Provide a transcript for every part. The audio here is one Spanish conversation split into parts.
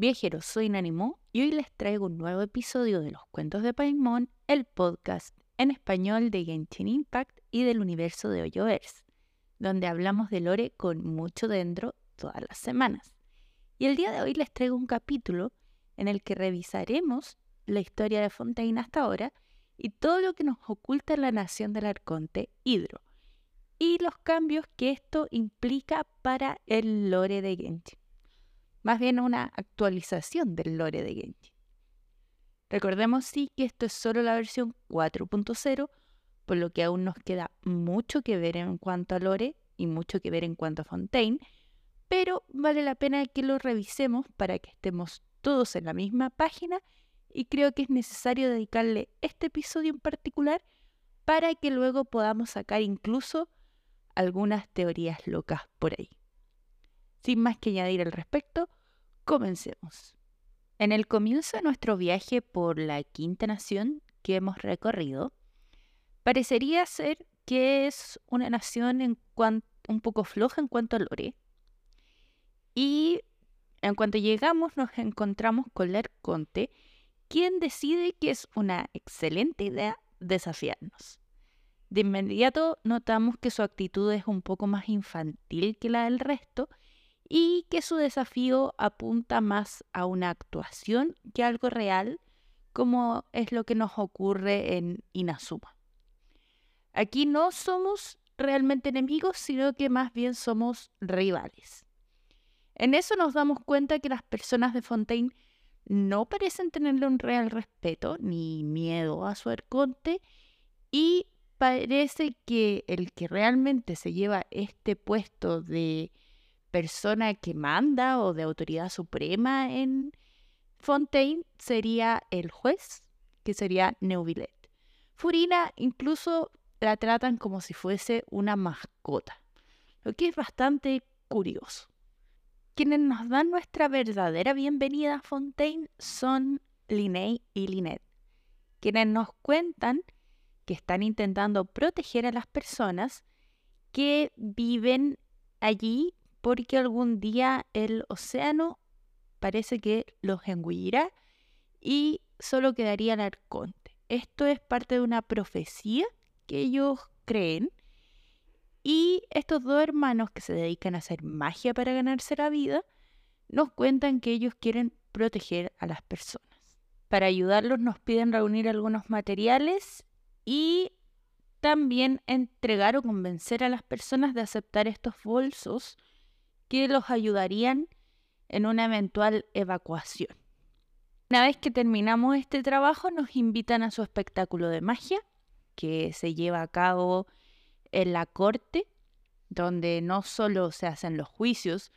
Viajeros, soy Nanimo y hoy les traigo un nuevo episodio de los cuentos de Paimon, el podcast en español de Genshin Impact y del universo de Hoyoverse, donde hablamos de lore con mucho dentro todas las semanas. Y el día de hoy les traigo un capítulo en el que revisaremos la historia de Fontaine hasta ahora y todo lo que nos oculta la nación del Arconte Hidro y los cambios que esto implica para el lore de Genshin más bien una actualización del lore de Genji. Recordemos sí que esto es solo la versión 4.0, por lo que aún nos queda mucho que ver en cuanto a lore y mucho que ver en cuanto a Fontaine, pero vale la pena que lo revisemos para que estemos todos en la misma página y creo que es necesario dedicarle este episodio en particular para que luego podamos sacar incluso algunas teorías locas por ahí. Sin más que añadir al respecto, Comencemos. En el comienzo de nuestro viaje por la quinta nación que hemos recorrido, parecería ser que es una nación en un poco floja en cuanto a lore. Y en cuanto llegamos nos encontramos con Lerconte, quien decide que es una excelente idea desafiarnos. De inmediato notamos que su actitud es un poco más infantil que la del resto y que su desafío apunta más a una actuación que algo real, como es lo que nos ocurre en Inazuma. Aquí no somos realmente enemigos, sino que más bien somos rivales. En eso nos damos cuenta que las personas de Fontaine no parecen tenerle un real respeto ni miedo a su arconte y parece que el que realmente se lleva este puesto de persona que manda o de autoridad suprema en Fontaine sería el juez, que sería Neuvillet. Furina incluso la tratan como si fuese una mascota, lo que es bastante curioso. Quienes nos dan nuestra verdadera bienvenida a Fontaine son Linnea y Lynette, quienes nos cuentan que están intentando proteger a las personas que viven allí porque algún día el océano parece que los engullirá y solo quedaría el arconte. Esto es parte de una profecía que ellos creen y estos dos hermanos que se dedican a hacer magia para ganarse la vida nos cuentan que ellos quieren proteger a las personas. Para ayudarlos nos piden reunir algunos materiales y también entregar o convencer a las personas de aceptar estos bolsos que los ayudarían en una eventual evacuación. Una vez que terminamos este trabajo, nos invitan a su espectáculo de magia, que se lleva a cabo en la corte, donde no solo se hacen los juicios,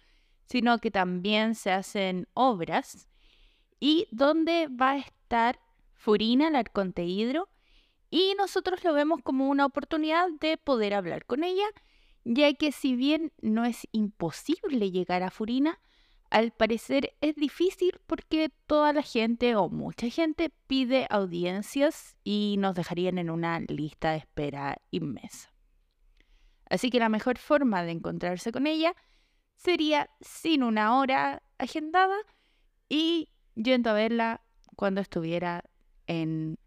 sino que también se hacen obras, y donde va a estar Furina, el arconte Hidro, y nosotros lo vemos como una oportunidad de poder hablar con ella ya que si bien no es imposible llegar a Furina, al parecer es difícil porque toda la gente o mucha gente pide audiencias y nos dejarían en una lista de espera inmensa. Así que la mejor forma de encontrarse con ella sería sin una hora agendada y yendo a verla cuando estuviera en,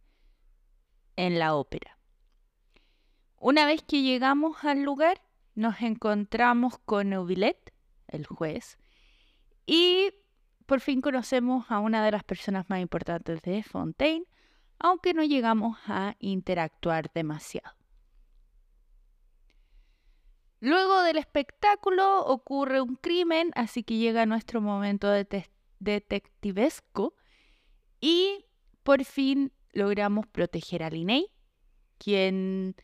en la ópera. Una vez que llegamos al lugar, nos encontramos con Neuvillet, el juez, y por fin conocemos a una de las personas más importantes de Fontaine, aunque no llegamos a interactuar demasiado. Luego del espectáculo ocurre un crimen, así que llega nuestro momento de detectivesco y por fin logramos proteger a Linnea, quien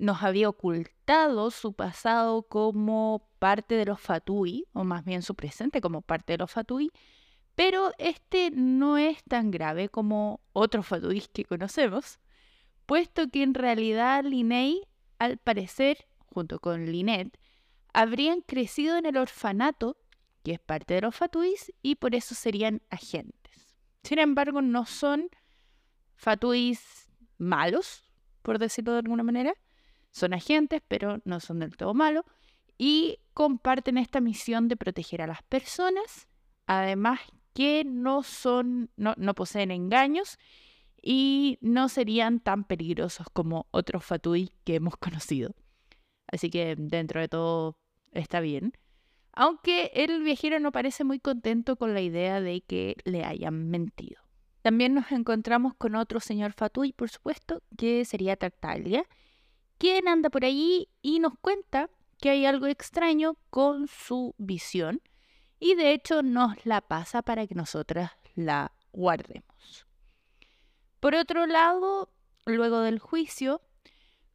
nos había ocultado su pasado como parte de los Fatui, o más bien su presente como parte de los Fatui, pero este no es tan grave como otros Fatuis que conocemos, puesto que en realidad Linnea, al parecer, junto con Lynette, habrían crecido en el orfanato, que es parte de los Fatuis, y por eso serían agentes. Sin embargo, no son Fatuis malos, por decirlo de alguna manera, son agentes, pero no son del todo malos y comparten esta misión de proteger a las personas, además que no son, no, no poseen engaños y no serían tan peligrosos como otros fatui que hemos conocido. Así que dentro de todo está bien. Aunque el viajero no parece muy contento con la idea de que le hayan mentido. También nos encontramos con otro señor Fatui, por supuesto, que sería Tartaglia, quien anda por allí y nos cuenta que hay algo extraño con su visión y de hecho nos la pasa para que nosotras la guardemos. Por otro lado, luego del juicio,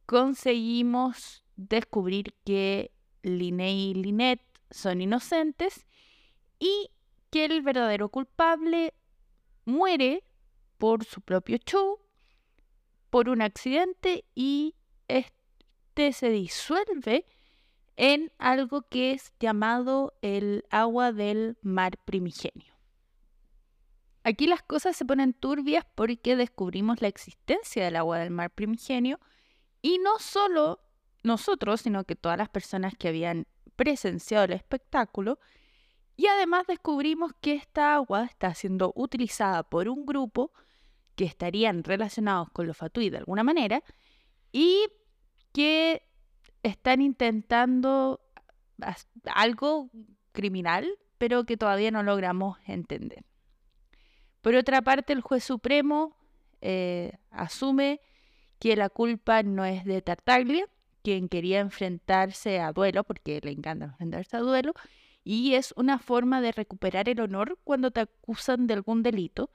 conseguimos descubrir que Liné y Linet son inocentes y que el verdadero culpable muere por su propio show, por un accidente y se disuelve en algo que es llamado el agua del mar primigenio. Aquí las cosas se ponen turbias porque descubrimos la existencia del agua del mar primigenio y no solo nosotros, sino que todas las personas que habían presenciado el espectáculo y además descubrimos que esta agua está siendo utilizada por un grupo que estarían relacionados con los Fatui de alguna manera y que están intentando algo criminal, pero que todavía no logramos entender. Por otra parte, el juez supremo eh, asume que la culpa no es de Tartaglia, quien quería enfrentarse a duelo, porque le encanta enfrentarse a duelo, y es una forma de recuperar el honor cuando te acusan de algún delito.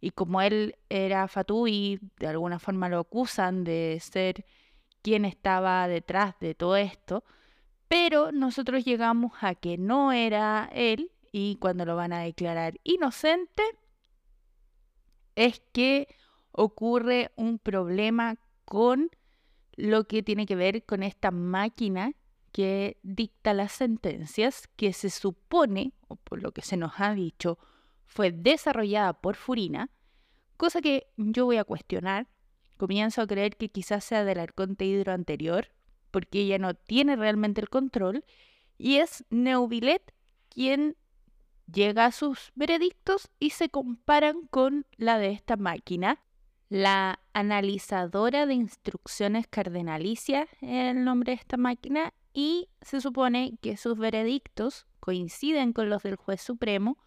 Y como él era fatú y de alguna forma lo acusan de ser quien estaba detrás de todo esto, pero nosotros llegamos a que no era él y cuando lo van a declarar inocente es que ocurre un problema con lo que tiene que ver con esta máquina que dicta las sentencias, que se supone, o por lo que se nos ha dicho, fue desarrollada por Furina, cosa que yo voy a cuestionar. Comienzo a creer que quizás sea del arconte hidro anterior, porque ella no tiene realmente el control, y es Neuvillet quien llega a sus veredictos y se comparan con la de esta máquina. La analizadora de instrucciones cardenalicias el nombre de esta máquina y se supone que sus veredictos coinciden con los del juez supremo,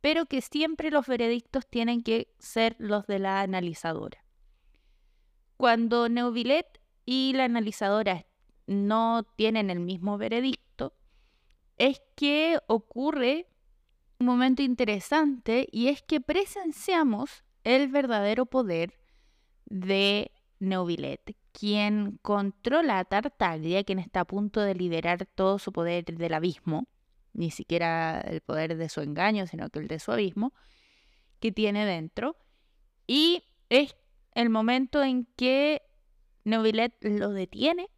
pero que siempre los veredictos tienen que ser los de la analizadora. Cuando Neuvillet y la analizadora no tienen el mismo veredicto, es que ocurre un momento interesante y es que presenciamos el verdadero poder de Neuvillet, quien controla a Tartaglia, quien está a punto de liderar todo su poder del abismo, ni siquiera el poder de su engaño, sino que el de su abismo, que tiene dentro. Y es el momento en que Neuvillet lo detiene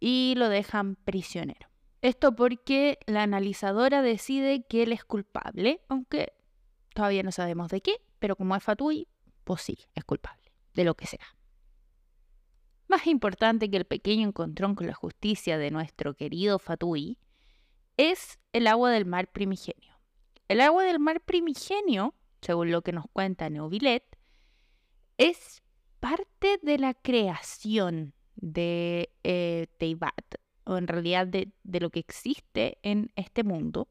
y lo dejan prisionero. Esto porque la analizadora decide que él es culpable, aunque todavía no sabemos de qué, pero como es Fatui, pues sí, es culpable, de lo que sea. Más importante que el pequeño encontrón con la justicia de nuestro querido Fatui es el agua del mar primigenio. El agua del mar primigenio, según lo que nos cuenta Neuvillet, es parte de la creación de eh, Teibat, o en realidad de, de lo que existe en este mundo.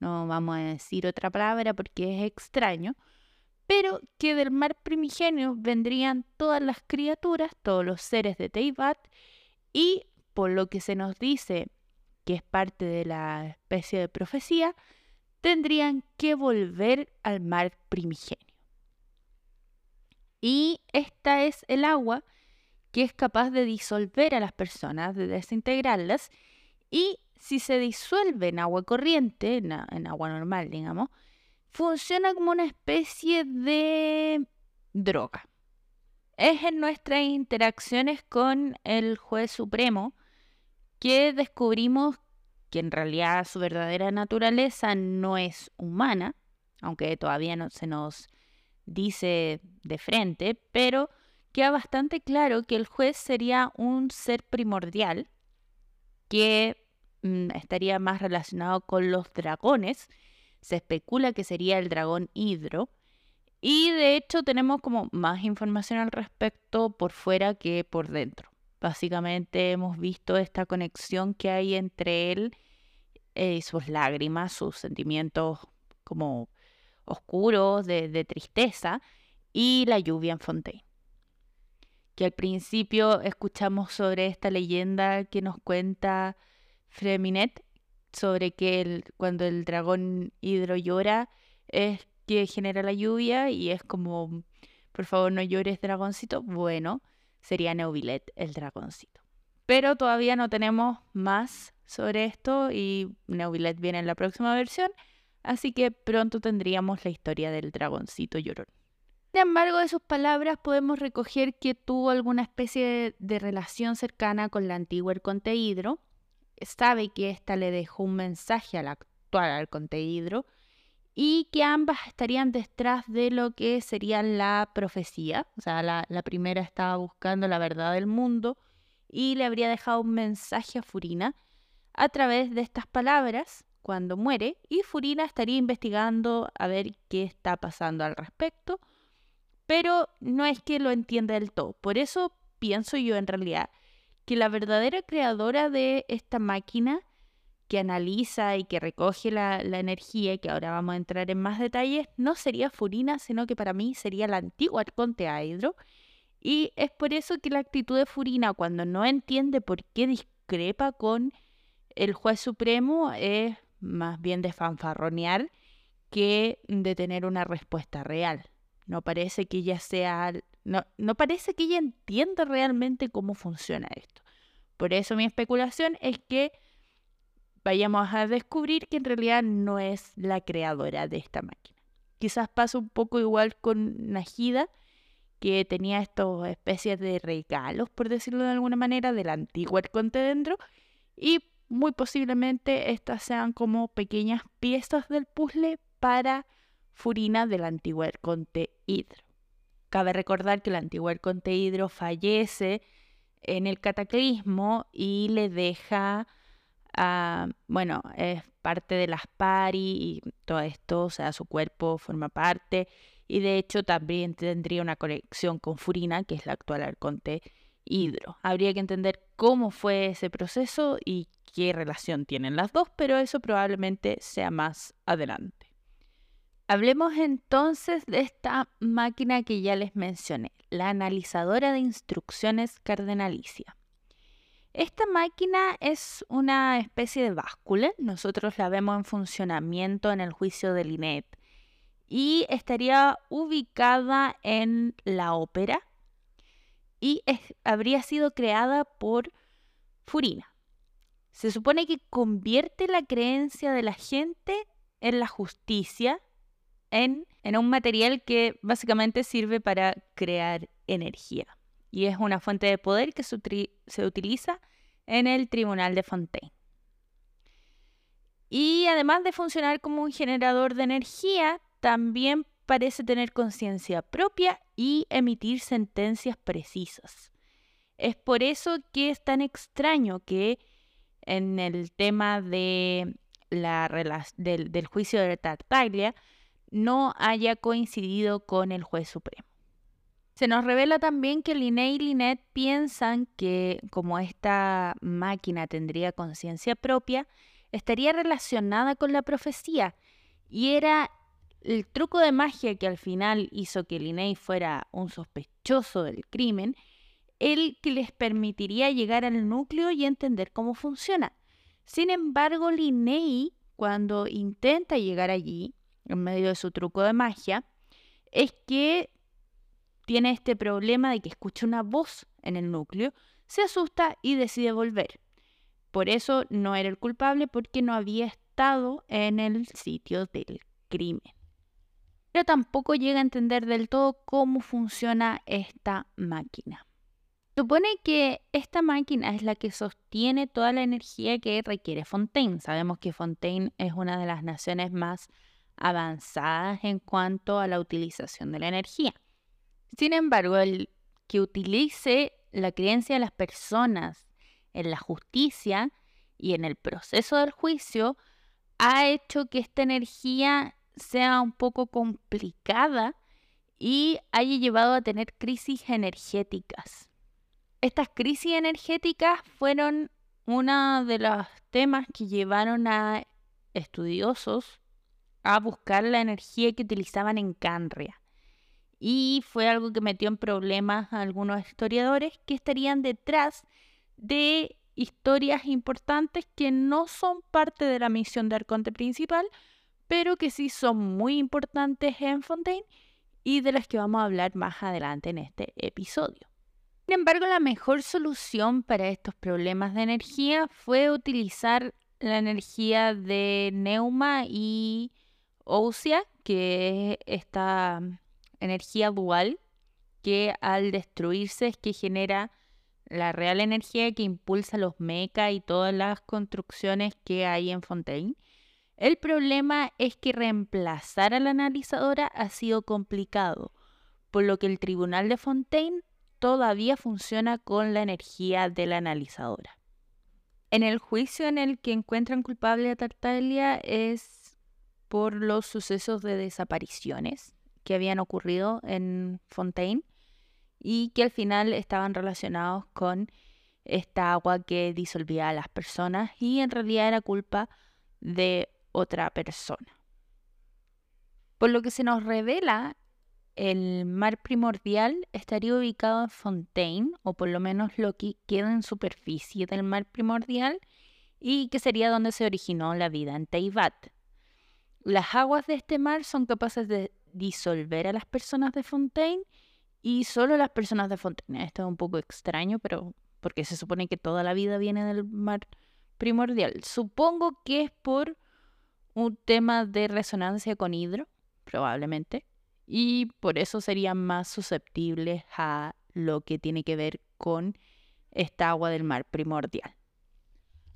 No vamos a decir otra palabra porque es extraño, pero que del mar primigenio vendrían todas las criaturas, todos los seres de Teibat, y por lo que se nos dice que es parte de la especie de profecía, tendrían que volver al mar primigenio. Y esta es el agua que es capaz de disolver a las personas, de desintegrarlas, y si se disuelve en agua corriente, en agua normal, digamos, funciona como una especie de droga. Es en nuestras interacciones con el juez supremo que descubrimos que en realidad su verdadera naturaleza no es humana, aunque todavía no se nos dice de frente, pero queda bastante claro que el juez sería un ser primordial que mm, estaría más relacionado con los dragones se especula que sería el dragón Hidro. Y de hecho tenemos como más información al respecto por fuera que por dentro. Básicamente hemos visto esta conexión que hay entre él y eh, sus lágrimas, sus sentimientos como oscuros de, tristeza y la lluvia en Fontaine. Que al principio escuchamos sobre esta leyenda que nos cuenta Freminet sobre que cuando el dragón hidro llora es que genera la lluvia y es como, por favor no llores dragoncito. Bueno, sería Neuvillet el dragoncito. Pero todavía no tenemos más sobre esto y Neuvillet viene en la próxima versión, así que pronto tendríamos la historia del dragoncito llorón. Sin embargo, de sus palabras podemos recoger que tuvo alguna especie de relación cercana con la antigua Hidro, sabe que ésta le dejó un mensaje al actual Arconte Hidro y que ambas estarían detrás de lo que sería la profecía. O sea, la primera estaba buscando la verdad del mundo y le habría dejado un mensaje a Furina a través de estas palabras cuando muere y Furina estaría investigando a ver qué está pasando al respecto, pero no es que lo entienda del todo. Por eso pienso yo en realidad que la verdadera creadora de esta máquina que analiza y que recoge la, energía, que ahora vamos a entrar en más detalles, no sería Furina, sino que para mí sería la antigua Arconte Hydro. Y es por eso que la actitud de Furina, cuando no entiende por qué discrepa con el juez supremo, es más bien de fanfarronear que de tener una respuesta real. No parece que ella sea no, no parece que ella entienda realmente cómo funciona esto. Por eso mi especulación es que vayamos a descubrir que en realidad no es la creadora de esta máquina. Quizás pasa un poco igual con Najida, que tenía estas especies de regalos, por decirlo de alguna manera, del antiguo Arconte dentro, y muy posiblemente estas sean como pequeñas piezas del puzzle para Furina del antiguo Arconte Hidro. Cabe recordar que el antiguo Arconte Hidro fallece en el cataclismo y le deja, a, bueno, es parte de las pari y todo esto, o sea, su cuerpo forma parte y de hecho también tendría una conexión con Furina, que es la actual Arconte Habría que entender cómo fue ese proceso y qué relación tienen las dos, pero eso probablemente sea más adelante. Hablemos entonces de esta máquina que ya les mencioné, la analizadora de instrucciones cardenalicia. Esta máquina es una especie de báscula, nosotros la vemos en funcionamiento en el juicio de Linet y estaría ubicada en la ópera y habría sido creada por Furina. Se supone que convierte la creencia de la gente en la justicia en, un material que básicamente sirve para crear energía. Y es una fuente de poder que se, utiliza en el Tribunal de Fontaine. Y además de funcionar como un generador de energía, también parece tener conciencia propia y emitir sentencias precisas. Es por eso que es tan extraño que en el tema de la, del, del juicio de Tartaglia no haya coincidido con el juez supremo. Se nos revela también que Linné y Linet piensan que como esta máquina tendría conciencia propia, estaría relacionada con la profecía y era el truco de magia que al final hizo que Linney fuera un sospechoso del crimen, el que les permitiría llegar al núcleo y entender cómo funciona. Sin embargo, Linney, cuando intenta llegar allí, en medio de su truco de magia, es que tiene este problema de que escucha una voz en el núcleo, se asusta y decide volver. Por eso no era el culpable porque no había estado en el sitio del crimen. Pero tampoco llega a entender del todo cómo funciona esta máquina. Supone que esta máquina es la que sostiene toda la energía que requiere Fontaine. Sabemos que Fontaine es una de las naciones más avanzadas en cuanto a la utilización de la energía. Sin embargo, el que utilice la creencia de las personas en la justicia y en el proceso del juicio ha hecho que esta energía sea un poco complicada y haya llevado a tener crisis energéticas. Estas crisis energéticas fueron uno de los temas que llevaron a estudiosos a buscar la energía que utilizaban en Canria. Y fue algo que metió en problemas a algunos historiadores que estarían detrás de historias importantes que no son parte de la misión de Arconte principal, pero que sí son muy importantes en Fontaine y de las que vamos a hablar más adelante en este episodio. Sin embargo, la mejor solución para estos problemas de energía fue utilizar la energía de Neuma y Ousia, que es esta energía dual que al destruirse es que genera la real energía que impulsa los mecha y todas las construcciones que hay en Fontaine. El problema es que reemplazar a la analizadora ha sido complicado, por lo que el tribunal de Fontaine todavía funciona con la energía de la analizadora. En el juicio en el que encuentran culpable a Tartaglia es por los sucesos de desapariciones que habían ocurrido en Fontaine y que al final estaban relacionados con esta agua que disolvía a las personas y en realidad era culpa de otra persona. Por lo que se nos revela, el mar primordial estaría ubicado en Fontaine, o por lo menos lo que queda en superficie del mar primordial, y que sería donde se originó la vida en Teibat. Las aguas de este mar son capaces de disolver a las personas de Fontaine y solo las personas de Fontaine. Esto es un poco extraño, pero porque se supone que toda la vida viene del mar primordial. Supongo que es por un tema de resonancia con hidro, probablemente, y por eso serían más susceptibles a lo que tiene que ver con esta agua del mar primordial.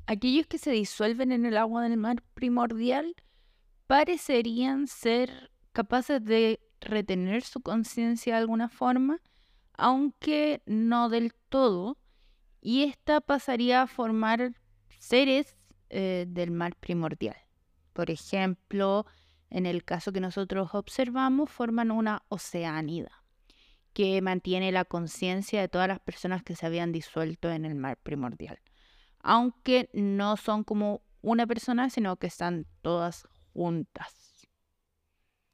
Aquellos que se disuelven en el agua del mar primordial parecerían ser capaces de retener su conciencia de alguna forma, aunque no del todo, y esta pasaría a formar seres eh, del mar primordial. Por ejemplo, en el caso que nosotros observamos, forman una oceánida que mantiene la conciencia de todas las personas que se habían disuelto en el mar primordial. Aunque no son como una persona, sino que están todas juntas.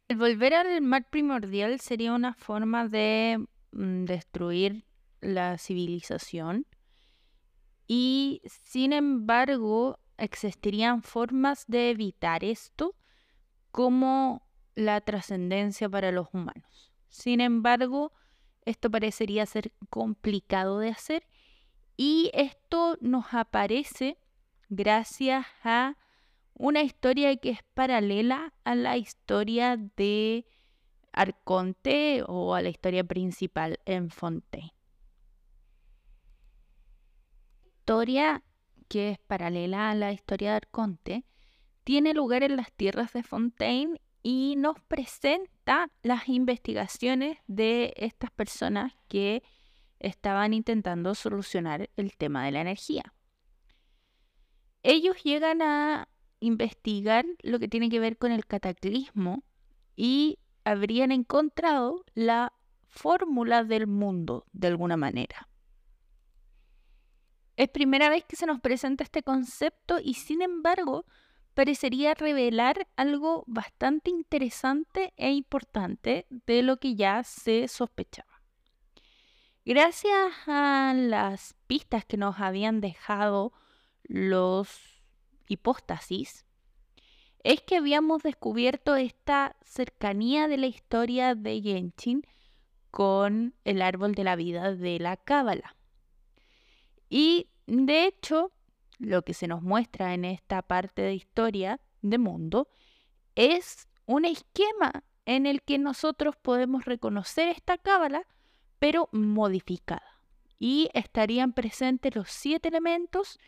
El volver al mar primordial sería una forma de mm, destruir la civilización y sin embargo existirían formas de evitar esto, como la trascendencia para los humanos. Sin embargo, esto parecería ser complicado de hacer y esto nos aparece gracias a una historia que es paralela a la historia de Arconte o a la historia principal en Fontaine. Historia que es paralela a la historia de Arconte, tiene lugar en las tierras de Fontaine y nos presenta las investigaciones de estas personas que estaban intentando solucionar el tema de la energía. Ellos llegan a investigar lo que tiene que ver con el cataclismo y habrían encontrado la fórmula del mundo de alguna manera. Es primera vez que se nos presenta este concepto y sin embargo parecería revelar algo bastante interesante e importante de lo que ya se sospechaba. Gracias a las pistas que nos habían dejado los hipóstasis, es que habíamos descubierto esta cercanía de la historia de Genshin con el árbol de la vida de la Cábala. Y de hecho, lo que se nos muestra en esta parte de historia de mundo es un esquema en el que nosotros podemos reconocer esta cábala, pero modificada. Y estarían presentes los siete elementos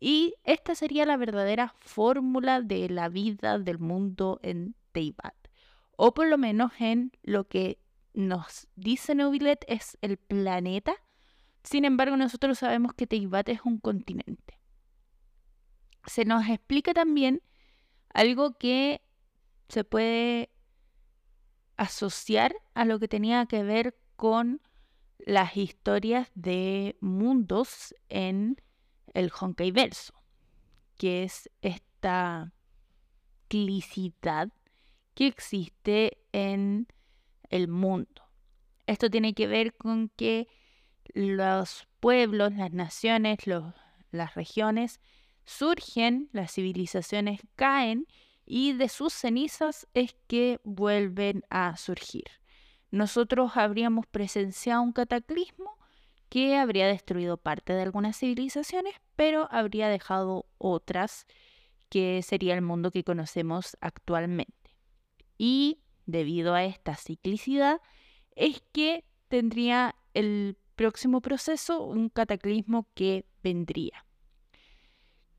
y esta sería la verdadera fórmula de la vida del mundo en Teibat. O por lo menos en lo que nos dice Neuvillet es el planeta sin embargo, nosotros sabemos que Teibat es un continente. Se nos explica también algo que se puede asociar a lo que tenía que ver con las historias de mundos en el Honkai verso, que es esta clicidad que existe en el mundo. Esto tiene que ver con que los pueblos, las naciones, las regiones surgen, las civilizaciones caen y de sus cenizas es que vuelven a surgir. Nosotros habríamos presenciado un cataclismo que habría destruido parte de algunas civilizaciones, pero habría dejado otras, que sería el mundo que conocemos actualmente. Y debido a esta ciclicidad, es que tendría el próximo proceso un cataclismo que vendría.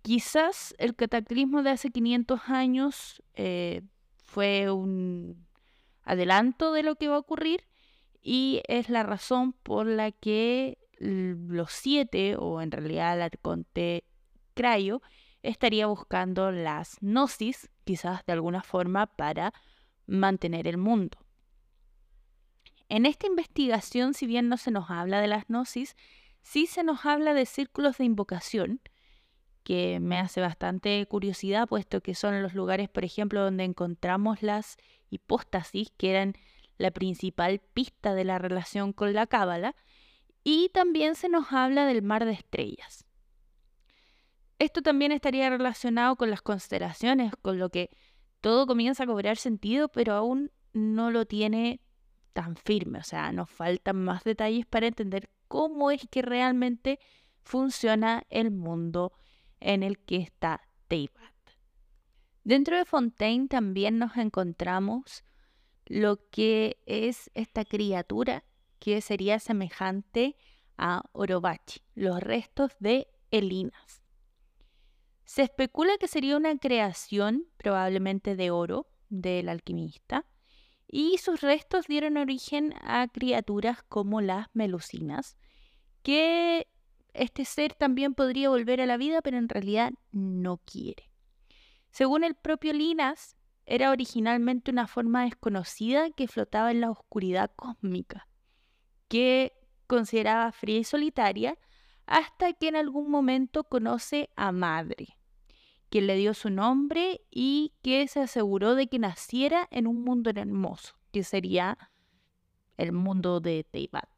Quizás el cataclismo de hace 500 años eh, fue un adelanto de lo que va a ocurrir y es la razón por la que los siete, o en realidad el arconte Crayo, estaría buscando las gnosis, quizás de alguna forma, para mantener el mundo. En esta investigación, si bien no se nos habla de las gnosis, sí se nos habla de círculos de invocación, que me hace bastante curiosidad, puesto que son los lugares, por ejemplo, donde encontramos las hipóstasis, que eran la principal pista de la relación con la cábala, y también se nos habla del mar de estrellas. Esto también estaría relacionado con las constelaciones, con lo que todo comienza a cobrar sentido, pero aún no lo tiene tan firme. O sea, nos faltan más detalles para entender cómo es que realmente funciona el mundo en el que está Teyvat. Dentro de Fontaine también nos encontramos lo que es esta criatura que sería semejante a Orobachi, los restos de Elinas. Se especula que sería una creación probablemente de oro del alquimista y sus restos dieron origen a criaturas como las melucinas, que este ser también podría volver a la vida, pero en realidad no quiere. Según el propio Linas, era originalmente una forma desconocida que flotaba en la oscuridad cósmica, que consideraba fría y solitaria, hasta que en algún momento conoce a Madre, quien le dio su nombre y que se aseguró de que naciera en un mundo hermoso, que sería el mundo de Teibat.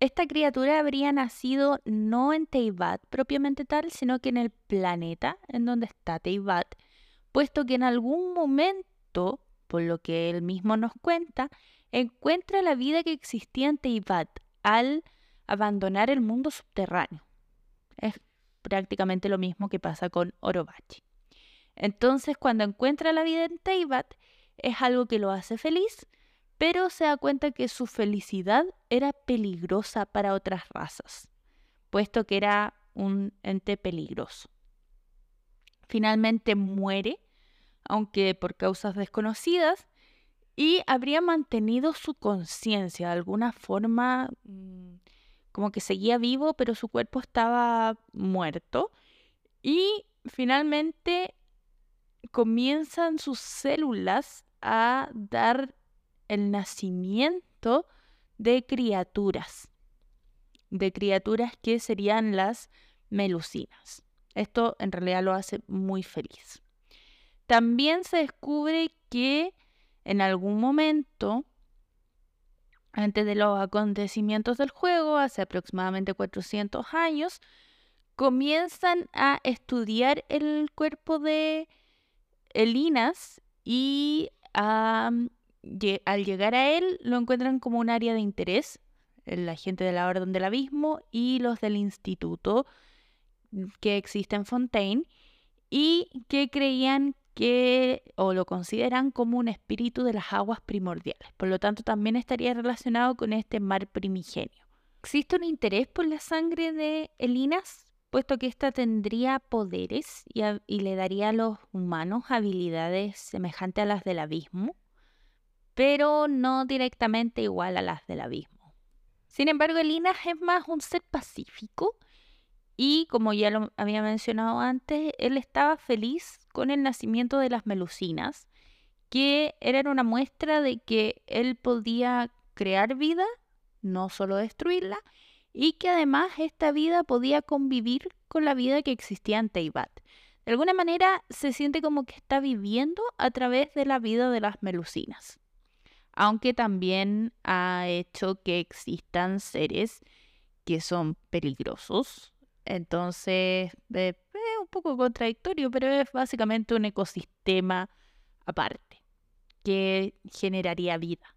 Esta criatura habría nacido no en Teibat propiamente tal, sino que en el planeta en donde está Teibat, puesto que en algún momento, por lo que él mismo nos cuenta, encuentra la vida que existía en Teibat al abandonar el mundo subterráneo. Es prácticamente lo mismo que pasa con Orobachi. Entonces, cuando encuentra la vida en Teibat, es algo que lo hace feliz, pero se da cuenta que su felicidad era peligrosa para otras razas, puesto que era un ente peligroso. Finalmente muere, aunque por causas desconocidas, y habría mantenido su conciencia de alguna forma, mm, como que seguía vivo, pero su cuerpo estaba muerto. Y finalmente comienzan sus células a dar el nacimiento de criaturas, de criaturas que serían las melucinas. Esto en realidad lo hace muy feliz. También se descubre que en algún momento, antes de los acontecimientos del juego, hace aproximadamente 400 años, comienzan a estudiar el cuerpo de Elinas y al llegar a él lo encuentran como un área de interés, la gente de la Orden del Abismo y los del instituto mm, que existe en Fontaine y que creían que o lo consideran como un espíritu de las aguas primordiales. Por lo tanto, también estaría relacionado con este mar primigenio. ¿Existe un interés por la sangre de Elinas? Puesto que ésta tendría poderes y, y le daría a los humanos habilidades semejantes a las del abismo pero no directamente igual a las del abismo. Sin embargo, Elinas es más un ser pacífico Y como ya lo había mencionado antes, él estaba feliz con el nacimiento de las melucinas, que eran una muestra de que él podía crear vida, no solo destruirla, y que además esta vida podía convivir con la vida que existía en Teibat. De alguna manera se siente como que está viviendo a través de la vida de las melucinas, aunque también ha hecho que existan seres que son peligrosos. Entonces, es un poco contradictorio, pero es básicamente un ecosistema aparte que generaría vida.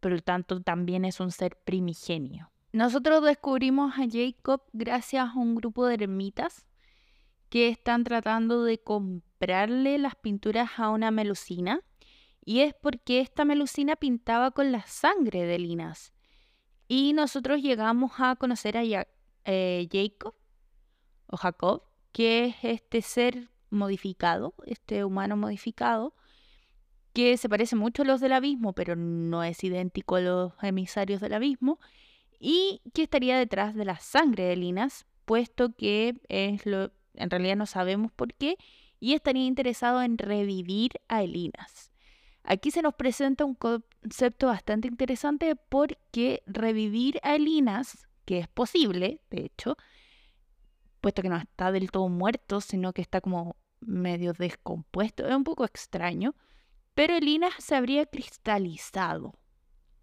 Por lo tanto, también es un ser primigenio. Nosotros descubrimos a Jacob gracias a un grupo de ermitas que están tratando de comprarle las pinturas a una melusina. Y es porque esta melusina pintaba con la sangre de Linas. Y nosotros llegamos a conocer a eh, Jacob o Jacob, que es este ser modificado, este humano modificado, que se parece mucho a los del abismo, pero no es idéntico a los emisarios del abismo, y que estaría detrás de la sangre de Linas, puesto que es lo, en realidad no sabemos por qué, y estaría interesado en revivir a Elinas. Aquí se nos presenta un concepto bastante interesante porque revivir a Elinas, que es posible, de hecho, puesto que no está del todo muerto, sino que está como medio descompuesto, es un poco extraño, pero Elinas se habría cristalizado.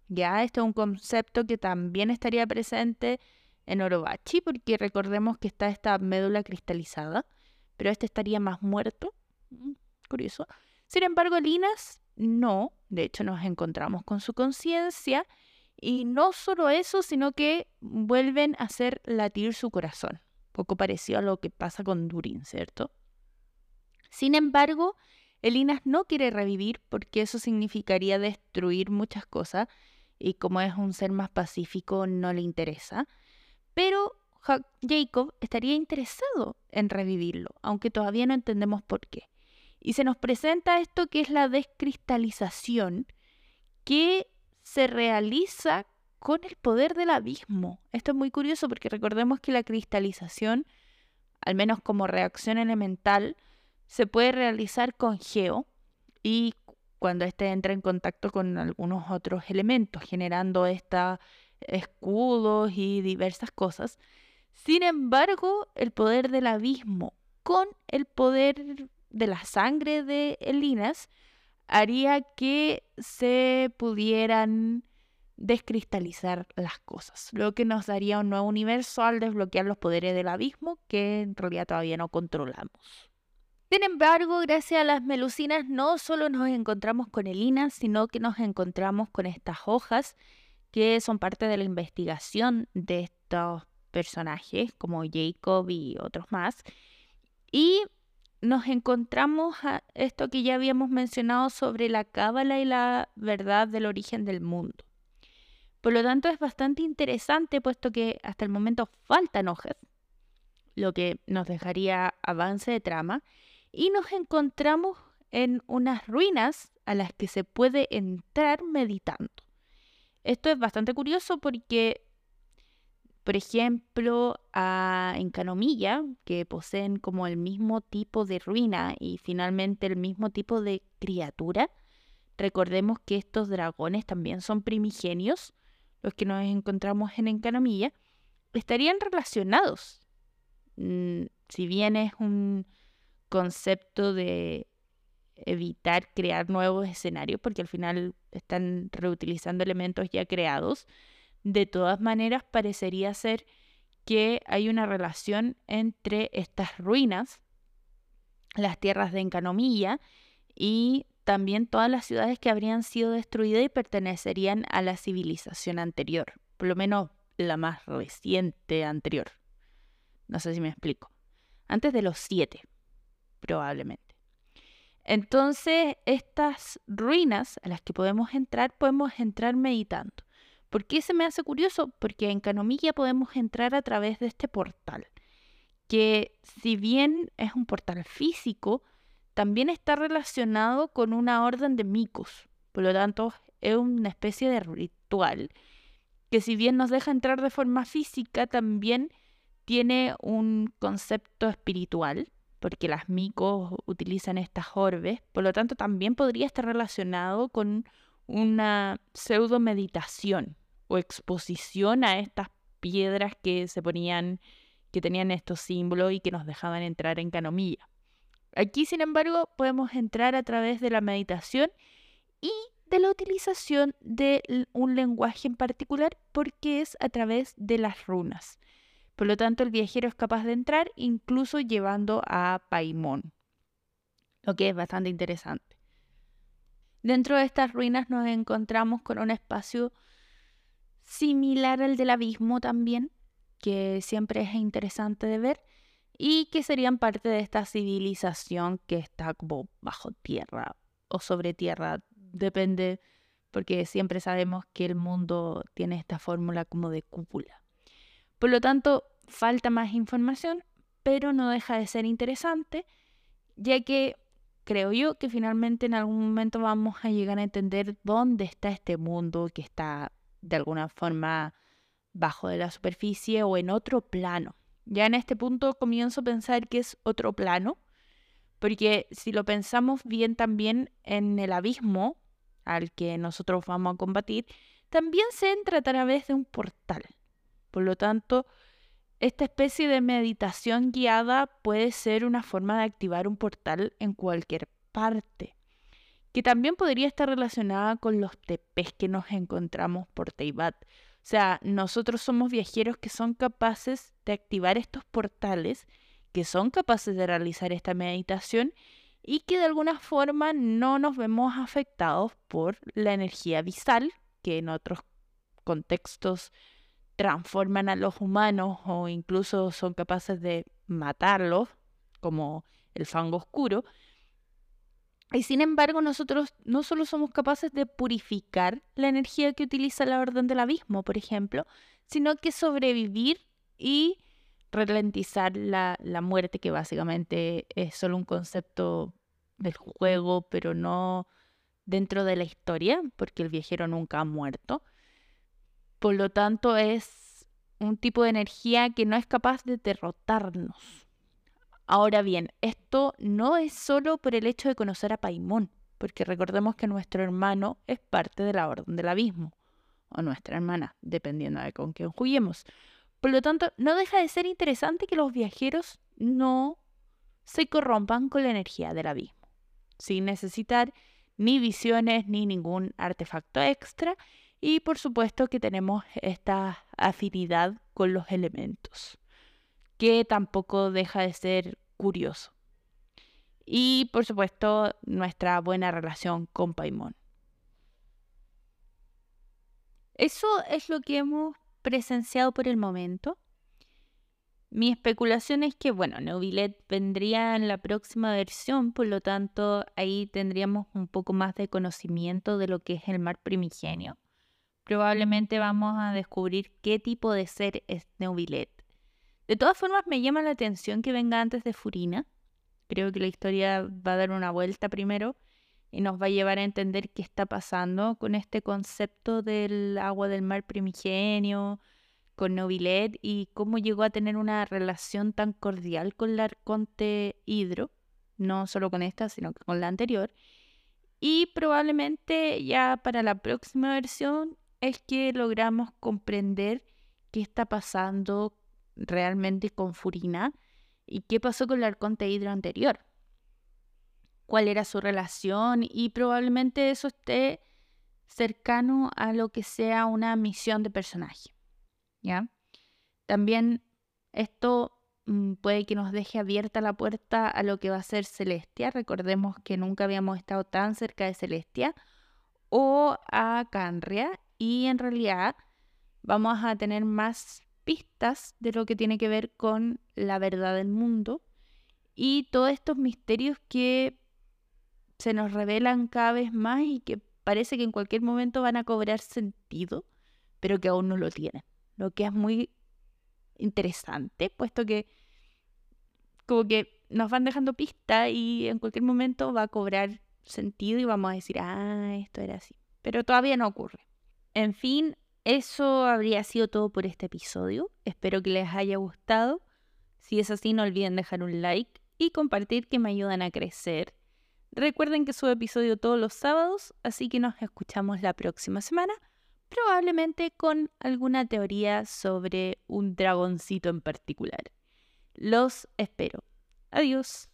Ya, esto es un concepto que también estaría presente en Orobachi, porque recordemos que está esta médula cristalizada, pero este estaría más muerto. Mm, curioso. Sin embargo, Linas no, de hecho nos encontramos con su conciencia y no solo eso, sino que vuelven a hacer latir su corazón, poco parecido a lo que pasa con Durin, ¿cierto? Sin embargo, Elinas no quiere revivir porque eso significaría destruir muchas cosas y como es un ser más pacífico no le interesa. Pero Jacob estaría interesado en revivirlo, aunque todavía no entendemos por qué. Y se nos presenta esto que es la descristalización, que se realiza con el poder del abismo. Esto es muy curioso porque recordemos que la cristalización, al menos como reacción elemental, se puede realizar con geo y cuando éste entra en contacto con algunos otros elementos, generando esta escudos y diversas cosas. Sin embargo, el poder del abismo con el poder de la sangre de Elinas haría que se pudieran descristalizar las cosas, lo que nos daría un nuevo universo al desbloquear los poderes del abismo que en realidad todavía no controlamos. Sin embargo, gracias a las melucinas no solo nos encontramos con Elinas, sino que nos encontramos con estas hojas que son parte de la investigación de estos personajes como Jacob y otros más. Y nos encontramos a esto que ya habíamos mencionado sobre la cábala y la verdad del origen del mundo. Por lo tanto, es bastante interesante puesto que hasta el momento faltan hojas, lo que nos dejaría avance de trama, y nos encontramos en unas ruinas a las que se puede entrar meditando. Esto es bastante curioso porque, por ejemplo, en Canomilla, que poseen como el mismo tipo de ruina y finalmente el mismo tipo de criatura, recordemos que estos dragones también son primigenios, los que nos encontramos en Encanomilla, estarían relacionados. Mm, si bien es un concepto de evitar crear nuevos escenarios porque al final están reutilizando elementos ya creados. De todas maneras, parecería ser que hay una relación entre estas ruinas, las tierras de Encanomilla y también todas las ciudades que habrían sido destruidas y pertenecerían a la civilización anterior, por lo menos la más reciente anterior. No sé si me explico. Antes de los siete, probablemente. Entonces, estas ruinas a las que podemos entrar, podemos entrar meditando. ¿Por qué se me hace curioso? Porque en Canomilla podemos entrar a través de este portal, que si bien es un portal físico, también está relacionado con una orden de micos. Por lo tanto, es una especie de ritual que si bien nos deja entrar de forma física, también tiene un concepto espiritual, porque las micos utilizan estas orbes, por lo tanto también podría estar relacionado con una pseudo meditación o exposición a estas piedras que se ponían, que tenían estos símbolos y que nos dejaban entrar en canomilla. Aquí, sin embargo, podemos entrar a través de la meditación y de la utilización de un lenguaje en particular porque es a través de las runas. Por lo tanto, el viajero es capaz de entrar incluso llevando a Paimón, lo que es bastante interesante. Dentro de estas ruinas nos encontramos con un espacio similar al del abismo también, que siempre es interesante de ver, y que serían parte de esta civilización que está como bajo tierra o sobre tierra, depende, porque siempre sabemos que el mundo tiene esta fórmula como de cúpula. Por lo tanto, falta más información, pero no deja de ser interesante, ya que creo yo que finalmente en algún momento vamos a llegar a entender dónde está este mundo que está de alguna forma bajo de la superficie o en otro plano. Ya en este punto comienzo a pensar que es otro plano, porque si lo pensamos bien también en el abismo al que nosotros vamos a combatir, también se entra a través de un portal. Por lo tanto, esta especie de meditación guiada puede ser una forma de activar un portal en cualquier parte que también podría estar relacionada con los tepes que nos encontramos por Teibat. O sea, nosotros somos viajeros que son capaces de activar estos portales, que son capaces de realizar esta meditación y que de alguna forma no nos vemos afectados por la energía visal, que en otros contextos transforman a los humanos o incluso son capaces de matarlos, como el fango oscuro, y sin embargo, nosotros no solo somos capaces de purificar la energía que utiliza la orden del abismo, por ejemplo, sino que sobrevivir y ralentizar la, la muerte, que básicamente es solo un concepto del juego, pero no dentro de la historia, porque el viajero nunca ha muerto. Por lo tanto, es un tipo de energía que no es capaz de derrotarnos. Ahora bien, esto no es solo por el hecho de conocer a Paimón, porque recordemos que nuestro hermano es parte de la Orden del Abismo, o nuestra hermana, dependiendo de con quién juguemos. Por lo tanto, no deja de ser interesante que los viajeros no se corrompan con la energía del abismo, sin necesitar ni visiones ni ningún artefacto extra, y por supuesto que tenemos esta afinidad con los elementos que tampoco deja de ser curioso. Y por supuesto, nuestra buena relación con Paimon. Eso es lo que hemos presenciado por el momento. Mi especulación es que, bueno, Novilet vendría en la próxima versión, por lo tanto ahí tendríamos un poco más de conocimiento de lo que es el mar primigenio. Probablemente vamos a descubrir qué tipo de ser es Neuvillet. De todas formas, me llama la atención que venga antes de Furina. Creo que la historia va a dar una vuelta primero y nos va a llevar a entender qué está pasando con este concepto del agua del mar primigenio, con Novilet y cómo llegó a tener una relación tan cordial con la Arconte Hidro, no solo con esta, sino que con la anterior. Y probablemente ya para la próxima versión es que logramos comprender qué está pasando realmente con Furina y qué pasó con el arconte hidro anterior. Cuál era su relación y probablemente eso esté cercano a lo que sea una misión de personaje. ¿Ya? También esto mm, puede que nos deje abierta la puerta a lo que va a ser Celestia. Recordemos que nunca habíamos estado tan cerca de Celestia o a Canria y en realidad vamos a tener más pistas de lo que tiene que ver con la verdad del mundo y todos estos misterios que se nos revelan cada vez más y que parece que en cualquier momento van a cobrar sentido, pero que aún no lo tienen. Lo que es muy interesante, puesto que como que nos van dejando pistas y en cualquier momento va a cobrar sentido y vamos a decir, ah, esto era así. Pero todavía no ocurre. En fin, eso habría sido todo por este episodio. Espero que les haya gustado. Si es así, no olviden dejar un like y compartir que me ayudan a crecer. Recuerden que subo episodio todos los sábados, así que nos escuchamos la próxima semana, probablemente con alguna teoría sobre un dragoncito en particular. Los espero. Adiós.